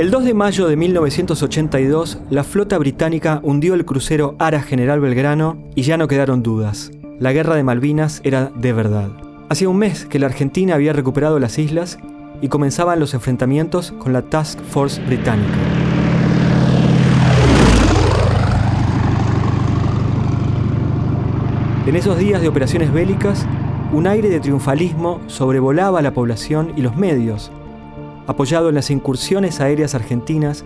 El 2 de mayo de 1982, la flota británica hundió el crucero Ara General Belgrano y ya no quedaron dudas. La guerra de Malvinas era de verdad. Hacía un mes que la Argentina había recuperado las islas y comenzaban los enfrentamientos con la Task Force británica. En esos días de operaciones bélicas, un aire de triunfalismo sobrevolaba la población y los medios, apoyado en las incursiones aéreas argentinas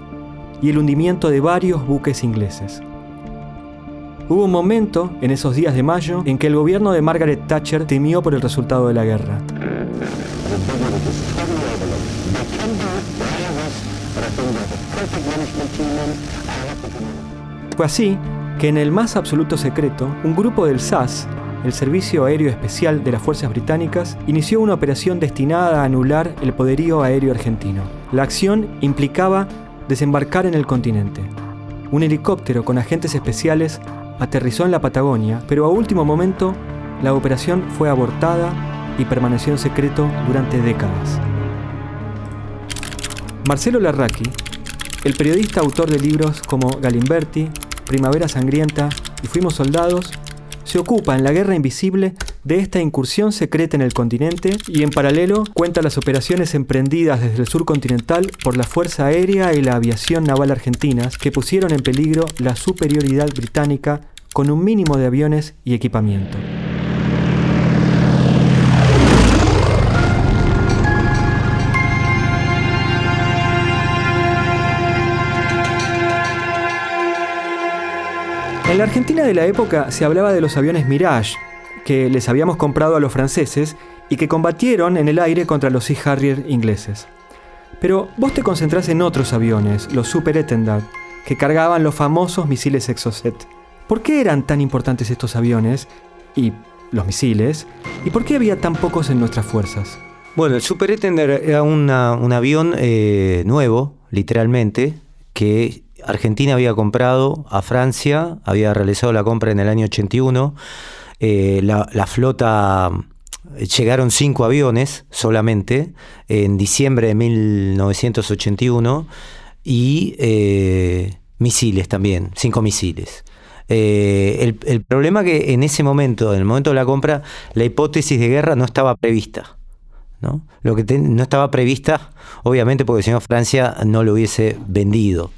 y el hundimiento de varios buques ingleses. Hubo un momento, en esos días de mayo, en que el gobierno de Margaret Thatcher temió por el resultado de la guerra. Fue así que en el más absoluto secreto, un grupo del SAS, el Servicio Aéreo Especial de las Fuerzas Británicas inició una operación destinada a anular el poderío aéreo argentino. La acción implicaba desembarcar en el continente. Un helicóptero con agentes especiales aterrizó en la Patagonia, pero a último momento la operación fue abortada y permaneció en secreto durante décadas. Marcelo Larraqui, el periodista autor de libros como Galimberti, Primavera Sangrienta y Fuimos Soldados, se ocupa en la guerra invisible de esta incursión secreta en el continente y en paralelo cuenta las operaciones emprendidas desde el sur continental por la Fuerza Aérea y la Aviación Naval Argentinas que pusieron en peligro la superioridad británica con un mínimo de aviones y equipamiento. En la Argentina de la época se hablaba de los aviones Mirage, que les habíamos comprado a los franceses y que combatieron en el aire contra los Sea Harrier ingleses. Pero vos te concentrás en otros aviones, los Super Etendard, que cargaban los famosos misiles Exocet. ¿Por qué eran tan importantes estos aviones y los misiles? ¿Y por qué había tan pocos en nuestras fuerzas? Bueno, el Super Etender era un avión eh, nuevo, literalmente, que Argentina había comprado a Francia, había realizado la compra en el año 81. Eh, la, flota, eh, llegaron cinco aviones solamente en diciembre de 1981 y eh, misiles también, cinco misiles. el, problema que en ese momento, en el momento de la compra, la hipótesis de guerra no estaba prevista. ¿no? Lo que no estaba prevista, obviamente, porque si no Francia no lo hubiese vendido.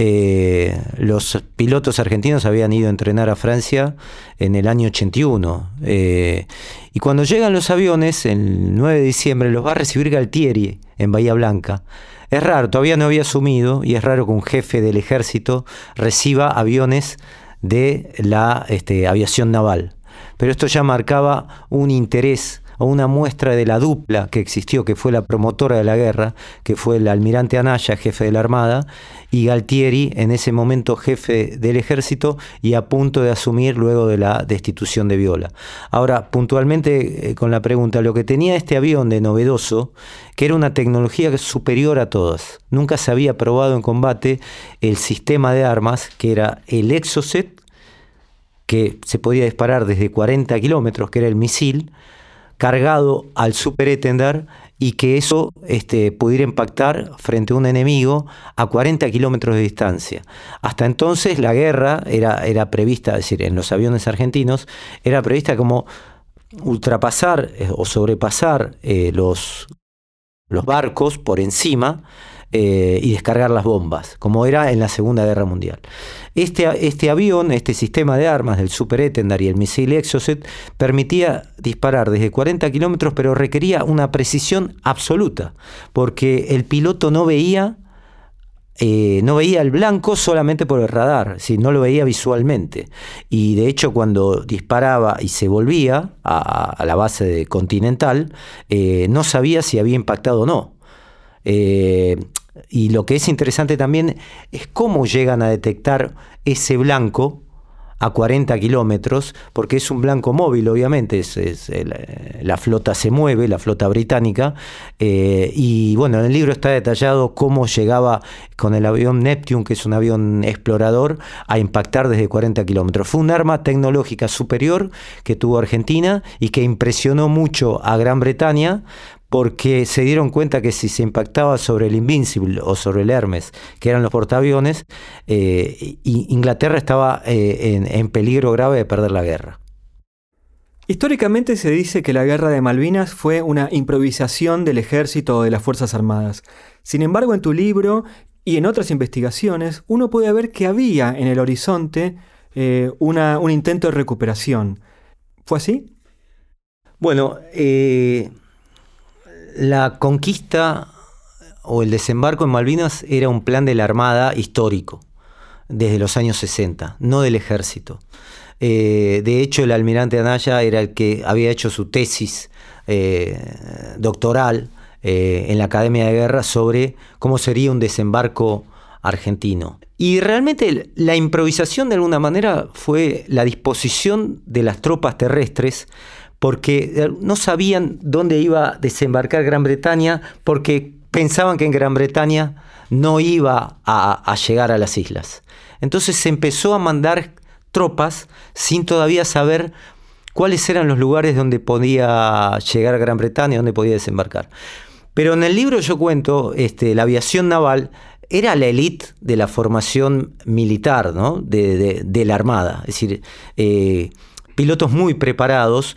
Eh, los pilotos argentinos habían ido a entrenar a Francia en el año 81. Eh, y cuando llegan los aviones, el 9 de diciembre, los va a recibir Galtieri en Bahía Blanca. Es raro, todavía no había asumido, y es raro que un jefe del ejército reciba aviones de la este, aviación naval. Pero esto ya marcaba un interés una muestra de la dupla que existió, que fue la promotora de la guerra, que fue el almirante Anaya, jefe de la Armada, y Galtieri, en ese momento jefe del ejército y a punto de asumir luego de la destitución de Viola. Ahora, puntualmente eh, con la pregunta, lo que tenía este avión de novedoso, que era una tecnología superior a todas. Nunca se había probado en combate el sistema de armas, que era el Exocet, que se podía disparar desde 40 kilómetros, que era el misil, cargado al Super Etender y que eso este, pudiera impactar frente a un enemigo a 40 kilómetros de distancia. Hasta entonces la guerra era, era prevista, es decir, en los aviones argentinos, era prevista como ultrapasar eh, o sobrepasar eh, los, los barcos por encima eh, y descargar las bombas, como era en la Segunda Guerra Mundial. Este, este avión, este sistema de armas del Super Etendard y el misil Exocet, permitía disparar desde 40 kilómetros, pero requería una precisión absoluta, porque el piloto no veía eh, no veía el blanco solamente por el radar, si no lo veía visualmente. Y de hecho cuando disparaba y se volvía a, la base Continental, eh, no sabía si había impactado o no. Y lo que es interesante también es cómo llegan a detectar ese blanco a 40 kilómetros, porque es un blanco móvil, obviamente, es, eh, la flota se mueve, la flota británica, eh, y bueno, en el libro está detallado cómo llegaba con el avión Neptune, que es un avión explorador, a impactar desde 40 kilómetros. Fue un arma tecnológica superior que tuvo Argentina y que impresionó mucho a Gran Bretaña porque se dieron cuenta que si se impactaba sobre el Invincible o sobre el Hermes, que eran los portaaviones, eh, Inglaterra estaba eh, en, peligro grave de perder la guerra. Históricamente se dice que la guerra de Malvinas fue una improvisación del ejército o de las Fuerzas Armadas. Sin embargo, en tu libro y en otras investigaciones, uno puede ver que había en el horizonte eh, un intento de recuperación. ¿Fue así? Bueno, eh, la conquista o el desembarco en Malvinas era un plan de la Armada histórico, desde los años 60, no del ejército. Eh, de hecho, el almirante Anaya era el que había hecho su tesis eh, doctoral eh, en la Academia de Guerra sobre cómo sería un desembarco argentino. Y realmente la improvisación de alguna manera fue la disposición de las tropas terrestres porque eh, no sabían dónde iba a desembarcar Gran Bretaña, porque pensaban que en Gran Bretaña no iba a, llegar a las islas. Entonces se empezó a mandar tropas sin todavía saber cuáles eran los lugares donde podía llegar Gran Bretaña, donde podía desembarcar. Pero en el libro yo cuento, este, la aviación naval era la élite de la formación militar ¿no? de, la Armada, es decir, eh, pilotos muy preparados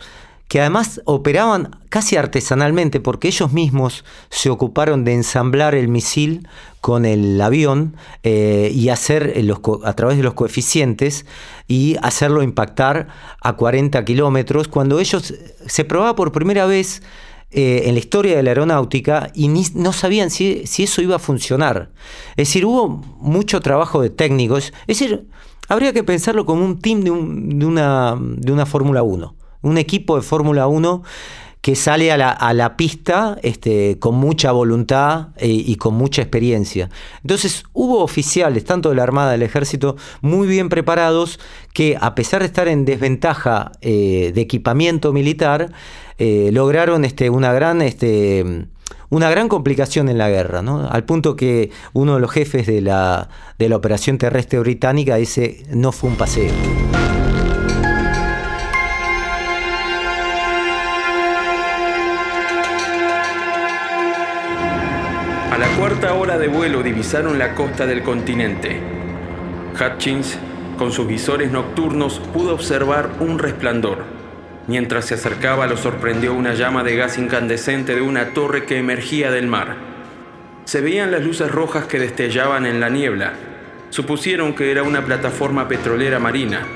que además operaban casi artesanalmente porque ellos mismos se ocuparon de ensamblar el misil con el avión eh, y hacer a través de los coeficientes y hacerlo impactar a 40 kilómetros cuando ellos se probaba por primera vez eh, en la historia de la aeronáutica y no sabían si, eso iba a funcionar. Es decir, hubo mucho trabajo de técnicos. Es decir, habría que pensarlo como un team de, una, de una Fórmula 1 un equipo de Fórmula 1 que sale a la, pista este, con mucha voluntad eh, y con mucha experiencia. Entonces hubo oficiales, tanto de la Armada, del Ejército, muy bien preparados, que a pesar de estar en desventaja eh, de equipamiento militar, eh, lograron este, una gran... Este, una gran complicación en la guerra, al punto que uno de los jefes de la, de la operación terrestre británica dice, no fue un paseo. De vuelo divisaron la costa del continente. Hutchins, con sus visores nocturnos, pudo observar un resplandor. Mientras se acercaba lo sorprendió una llama de gas incandescente de una torre que emergía del mar. Se veían las luces rojas que destellaban en la niebla. Supusieron que era una plataforma petrolera marina.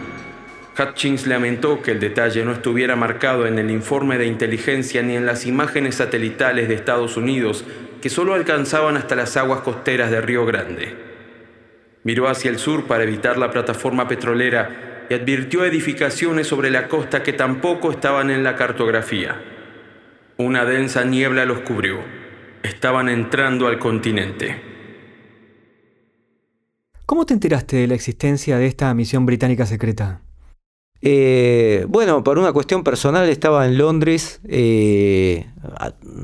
Hutchins lamentó que el detalle no estuviera marcado en el informe de inteligencia ni en las imágenes satelitales de Estados Unidos que solo alcanzaban hasta las aguas costeras de Río Grande. Miró hacia el sur para evitar la plataforma petrolera y advirtió edificaciones sobre la costa que tampoco estaban en la cartografía. Una densa niebla los cubrió. Estaban entrando al continente. ¿Cómo te enteraste de la existencia de esta misión británica secreta? Eh, bueno, por una cuestión personal estaba en Londres, eh,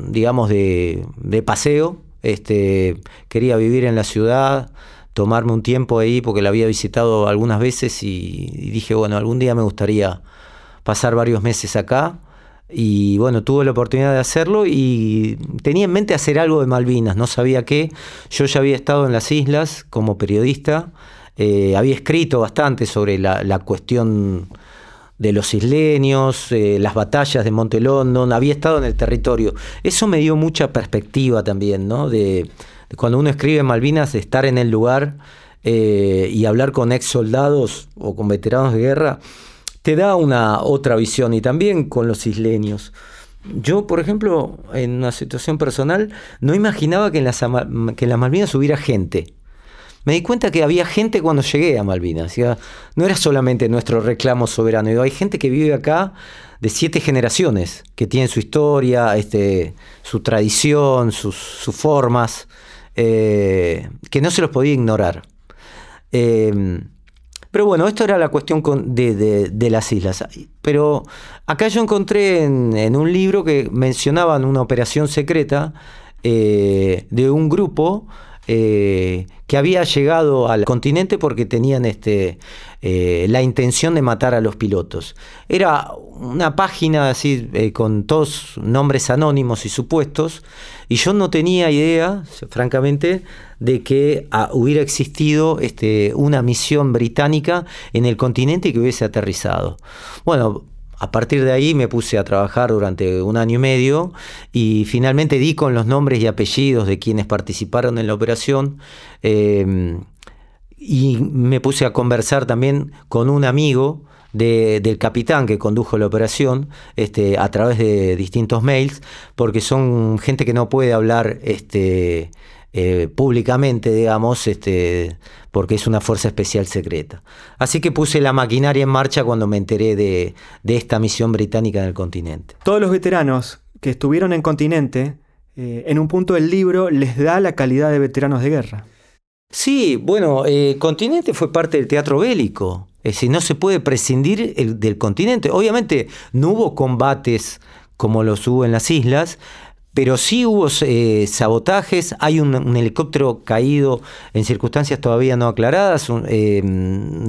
digamos, de, paseo. Este, quería vivir en la ciudad, tomarme un tiempo ahí porque la había visitado algunas veces y, dije, bueno, algún día me gustaría pasar varios meses acá. Y bueno, tuve la oportunidad de hacerlo y tenía en mente hacer algo de Malvinas, no sabía qué. Yo ya había estado en las islas como periodista, eh, había escrito bastante sobre la, cuestión de los isleños, eh, las batallas de Monte London, había estado en el territorio. Eso me dio mucha perspectiva también, ¿no? De, cuando uno escribe Malvinas, de estar en el lugar eh, y hablar con ex soldados o con veteranos de guerra, te da una otra visión y también con los isleños. Yo, por ejemplo, en una situación personal, no imaginaba que en las, que en las Malvinas hubiera gente. Me di cuenta que había gente cuando llegué a Malvinas. no era solamente nuestro reclamo soberano, hay gente que vive acá de siete generaciones, que tienen su historia, este, su tradición, sus, formas, eh, que no se los podía ignorar. Em, pero bueno, esto era la cuestión de, las islas. Pero acá yo encontré en, un libro que mencionaban una operación secreta eh, de un grupo eh, que había llegado al continente porque tenían este, eh, la intención de matar a los pilotos. Era una página así eh, con todos nombres anónimos y supuestos, y yo no tenía idea, francamente, de que ah, hubiera existido este, una misión británica en el continente que hubiese aterrizado. Bueno, a partir de ahí me puse a trabajar durante un año y medio y finalmente di con los nombres y apellidos de quienes participaron en la operación. Eh, y me puse a conversar también con un amigo del capitán que condujo la operación este, a través de distintos mails, porque son gente que no puede hablar este, eh, públicamente, digamos, este, porque es una fuerza especial secreta. Así que puse la maquinaria en marcha cuando me enteré de, esta misión británica en el continente. Todos los veteranos que estuvieron en continente, eh, en un punto del libro les da la calidad de veteranos de guerra. Sí, bueno, eh, Continente fue parte del teatro bélico. Es decir, no se puede prescindir del continente. Obviamente no hubo combates como los hubo en las islas, pero sí hubo eh, sabotajes, hay un, helicóptero caído en circunstancias todavía no aclaradas, un, eh,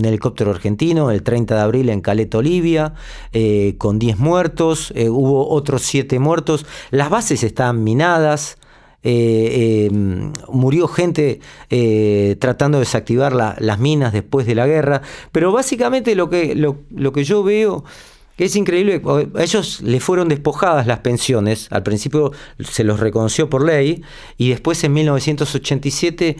helicóptero argentino el 30 de abril en Caleta, Olivia, eh, con 10 muertos, hubo otros 7 muertos, las bases estaban minadas, murió gente tratando de desactivar las minas después de la guerra, pero básicamente lo que, lo que yo veo que es increíble, a ellos les fueron despojadas las pensiones, al principio se los reconoció por ley y después en 1987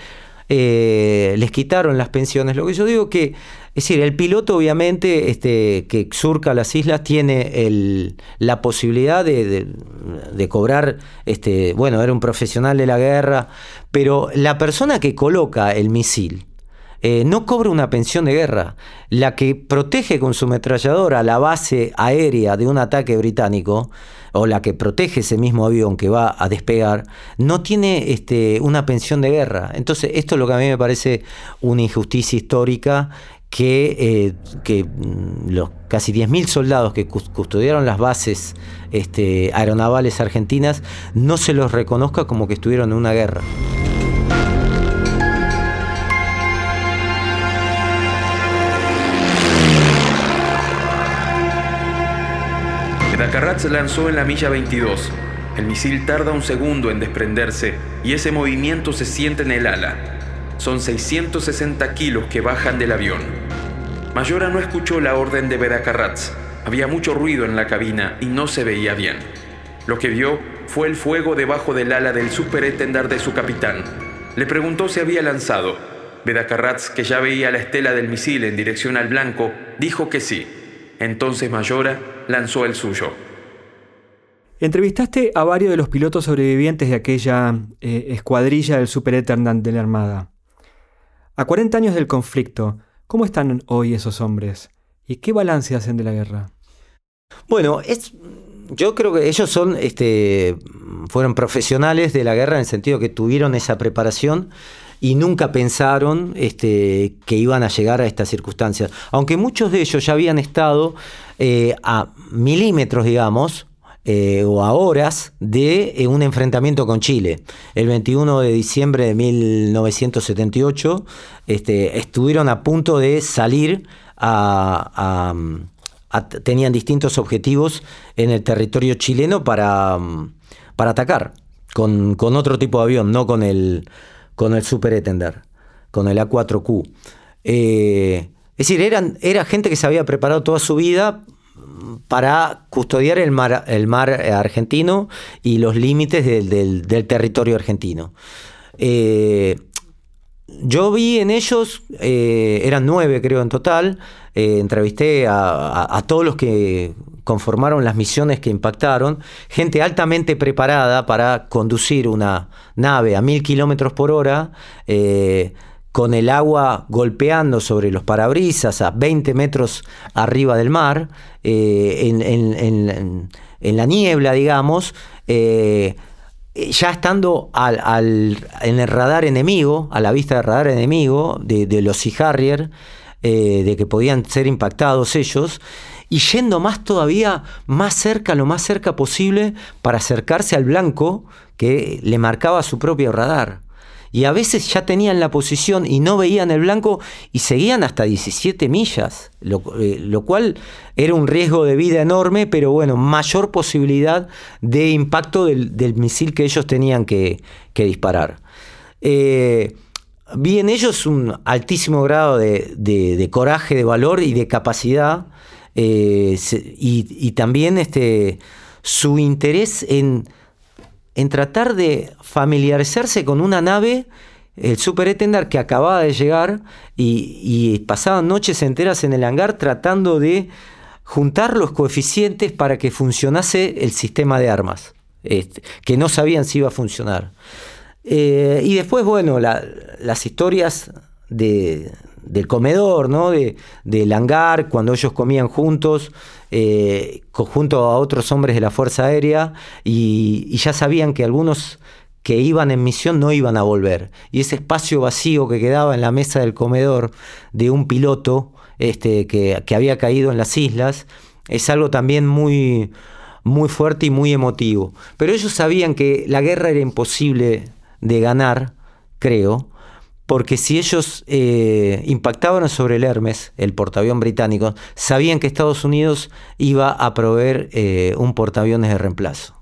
eh, les quitaron las pensiones. Lo que yo digo que, es decir, el piloto obviamente este, que surca las islas tiene la posibilidad de, de, cobrar, este, bueno, era un profesional de la guerra, pero la persona que coloca el misil, eh, no cobra una pensión de guerra. La que protege con su ametralladora la base aérea de un ataque británico, o la que protege ese mismo avión que va a despegar, no tiene este, una pensión de guerra. Entonces, esto es lo que a mí me parece una injusticia histórica que, eh, mm, los casi 10.000 soldados que custodiaron las bases este, aeronavales argentinas no se los reconozca como que estuvieron en una guerra. Carratz lanzó en la milla 22. El misil tarda un segundo en desprenderse y ese movimiento se siente en el ala. Son 660 kilos que bajan del avión. Mayora no escuchó la orden de Bedacarratz. Había mucho ruido en la cabina y no se veía bien. Lo que vio fue el fuego debajo del ala del superétendar de su capitán. Le preguntó si había lanzado. Bedacarratz, que ya veía la estela del misil en dirección al blanco, dijo que sí. Entonces Mayora lanzó el suyo. Entrevistaste a varios de los pilotos sobrevivientes de aquella eh, escuadrilla del Supereternant de la Armada. A 40 años del conflicto, ¿cómo están hoy esos hombres? ¿Y qué balance hacen de la guerra? Bueno, es, yo creo que ellos son, este, fueron profesionales de la guerra en el sentido que tuvieron esa preparación y nunca pensaron este, que iban a llegar a estas circunstancias. Aunque muchos de ellos ya habían estado eh, a milímetros, digamos, eh, o a horas de eh, un enfrentamiento con Chile. El 21 de diciembre de 1978 este, estuvieron a punto de salir a, tenían distintos objetivos en el territorio chileno para, para atacar con, con otro tipo de avión, no con el con el Super Etender, con el A4Q. Eh, es decir, eran, era gente que se había preparado toda su vida para custodiar el mar, el mar argentino y los límites del, territorio argentino. Eh, yo vi en ellos, eh, eran nueve creo en total, entrevisté a, todos los que conformaron las misiones que impactaron, gente altamente preparada para conducir una nave a mil kilómetros por hora, eh, con el agua golpeando sobre los parabrisas a 20 metros arriba del mar, eh, en, la niebla, digamos, eh, ya estando al, en el radar enemigo, a la vista del radar enemigo de, los Sea Harrier, eh, de que podían ser impactados ellos, y yendo más todavía, más cerca, lo más cerca posible, para acercarse al blanco que le marcaba su propio radar y a veces ya tenían la posición y no veían el blanco y seguían hasta 17 millas, eh, lo, cual era un riesgo de vida enorme, pero bueno, mayor posibilidad de impacto del, misil que ellos tenían que, disparar. Eh, vi en ellos un altísimo grado de, coraje, de valor y de capacidad, eh, y, y, también este, su interés en en tratar de familiarizarse con una nave, el Super Etendard que acababa de llegar y, pasaban noches enteras en el hangar tratando de juntar los coeficientes para que funcionase el sistema de armas, este, que no sabían si iba a funcionar. Eh, y después, bueno, las historias de, del comedor, ¿no? De, del hangar, cuando ellos comían juntos, eh, junto a otros hombres de la Fuerza Aérea, y, ya sabían que algunos que iban en misión no iban a volver. Y ese espacio vacío que quedaba en la mesa del comedor de un piloto este, que, que había caído en las islas, es algo también muy, muy fuerte y muy emotivo. Pero ellos sabían que la guerra era imposible de ganar, creo, porque si ellos eh, impactaban sobre el Hermes, el portaavión británico, sabían que Estados Unidos iba a proveer eh, un portaaviones de reemplazo.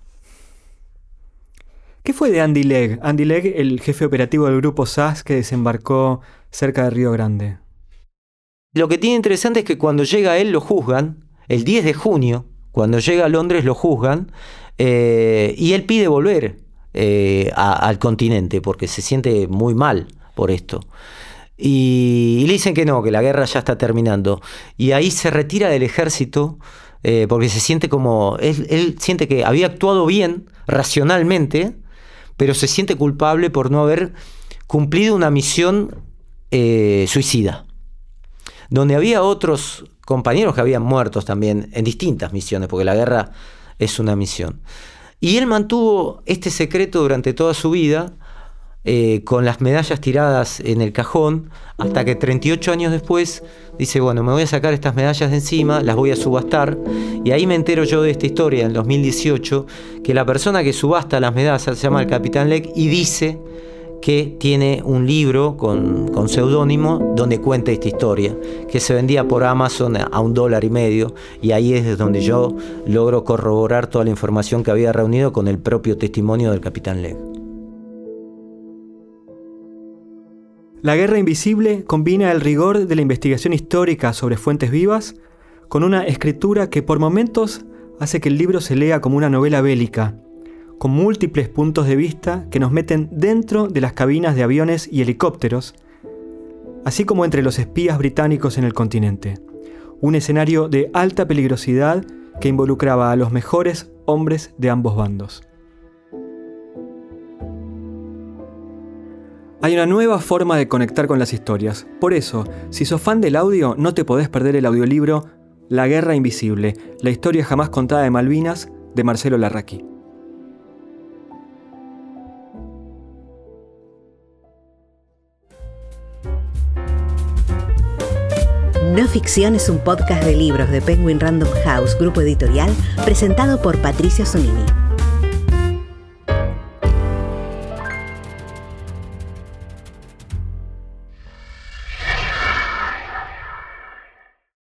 ¿Qué fue de Andy Legg? Andy Legg, el jefe operativo del grupo SAS que desembarcó cerca de Río Grande. Lo que tiene interesante es que cuando llega él lo juzgan, el 10 de junio, cuando llega a Londres lo juzgan, eh, y él pide volver al continente porque se siente muy mal por esto. Y, le dicen que no, que la guerra ya está terminando. Y ahí se retira del ejército eh, porque se siente como, él, siente que había actuado bien, racionalmente, pero se siente culpable por no haber cumplido una misión eh, suicida. Donde había otros compañeros que habían muerto también en distintas misiones, porque la guerra es una misión. Y él mantuvo este secreto durante toda su vida eh, con las medallas tiradas en el cajón, hasta que 38 años después dice, bueno, me voy a sacar estas medallas de encima, las voy a subastar, y ahí me entero yo de esta historia, en 2018, que la persona que subasta las medallas se llama el Capitán Leck y dice que tiene un libro con, con seudónimo donde cuenta esta historia, que se vendía por Amazon a un dólar y medio, y ahí es donde yo logro corroborar toda la información que había reunido con el propio testimonio del Capitán Leck. La Guerra Invisible combina el rigor de la investigación histórica sobre fuentes vivas con una escritura que por momentos hace que el libro se lea como una novela bélica, con múltiples puntos de vista que nos meten dentro de las cabinas de aviones y helicópteros, así como entre los espías británicos en el continente. Un escenario de alta peligrosidad que involucraba a los mejores hombres de ambos bandos. Hay una nueva forma de conectar con las historias. Por eso, si sos fan del audio, no te podés perder el audiolibro La Guerra Invisible, la historia jamás contada de Malvinas, de Marcelo Larraqui. No Ficción es un podcast de libros de Penguin Random House, grupo editorial, presentado por Patricio Zunini.